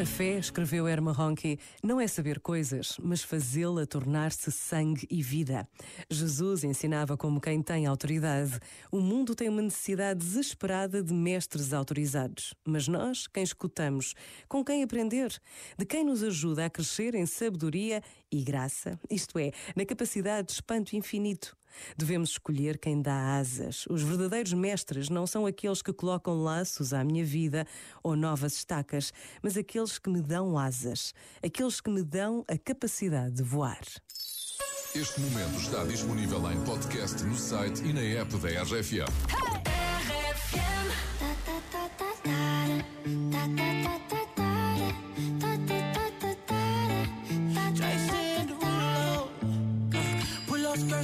A fé, escreveu Erma Ronchi, não é saber coisas, mas fazê-la tornar-se sangue e vida. Jesus ensinava como quem tem autoridade. O mundo tem uma necessidade desesperada de mestres autorizados. Mas nós, quem escutamos, com quem aprender, de quem nos ajuda a crescer em sabedoria e graça, isto é, na capacidade de espanto infinito. Devemos escolher quem dá asas. Os verdadeiros mestres não são aqueles que colocam laços à minha vida ou novas estacas, mas aqueles que me dão asas, aqueles que me dão a capacidade de voar. Este momento está disponível em podcast no site e na app da RFM.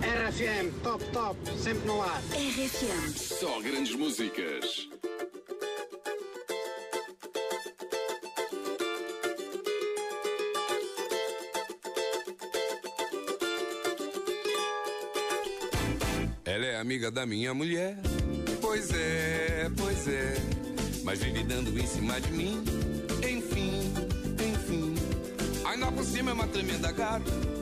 RFM. Top, top, sempre no ar. RFM. Só grandes músicas. Ela é amiga da minha mulher. Pois é, pois é. Mas vive dando em cima de mim. Enfim, enfim. Ainda por cima é uma tremenda gata.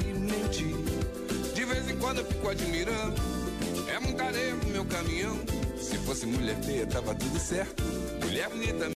Eu fico admirando. É muita no meu caminhão. Se fosse mulher feia, tava tudo certo. Mulher bonita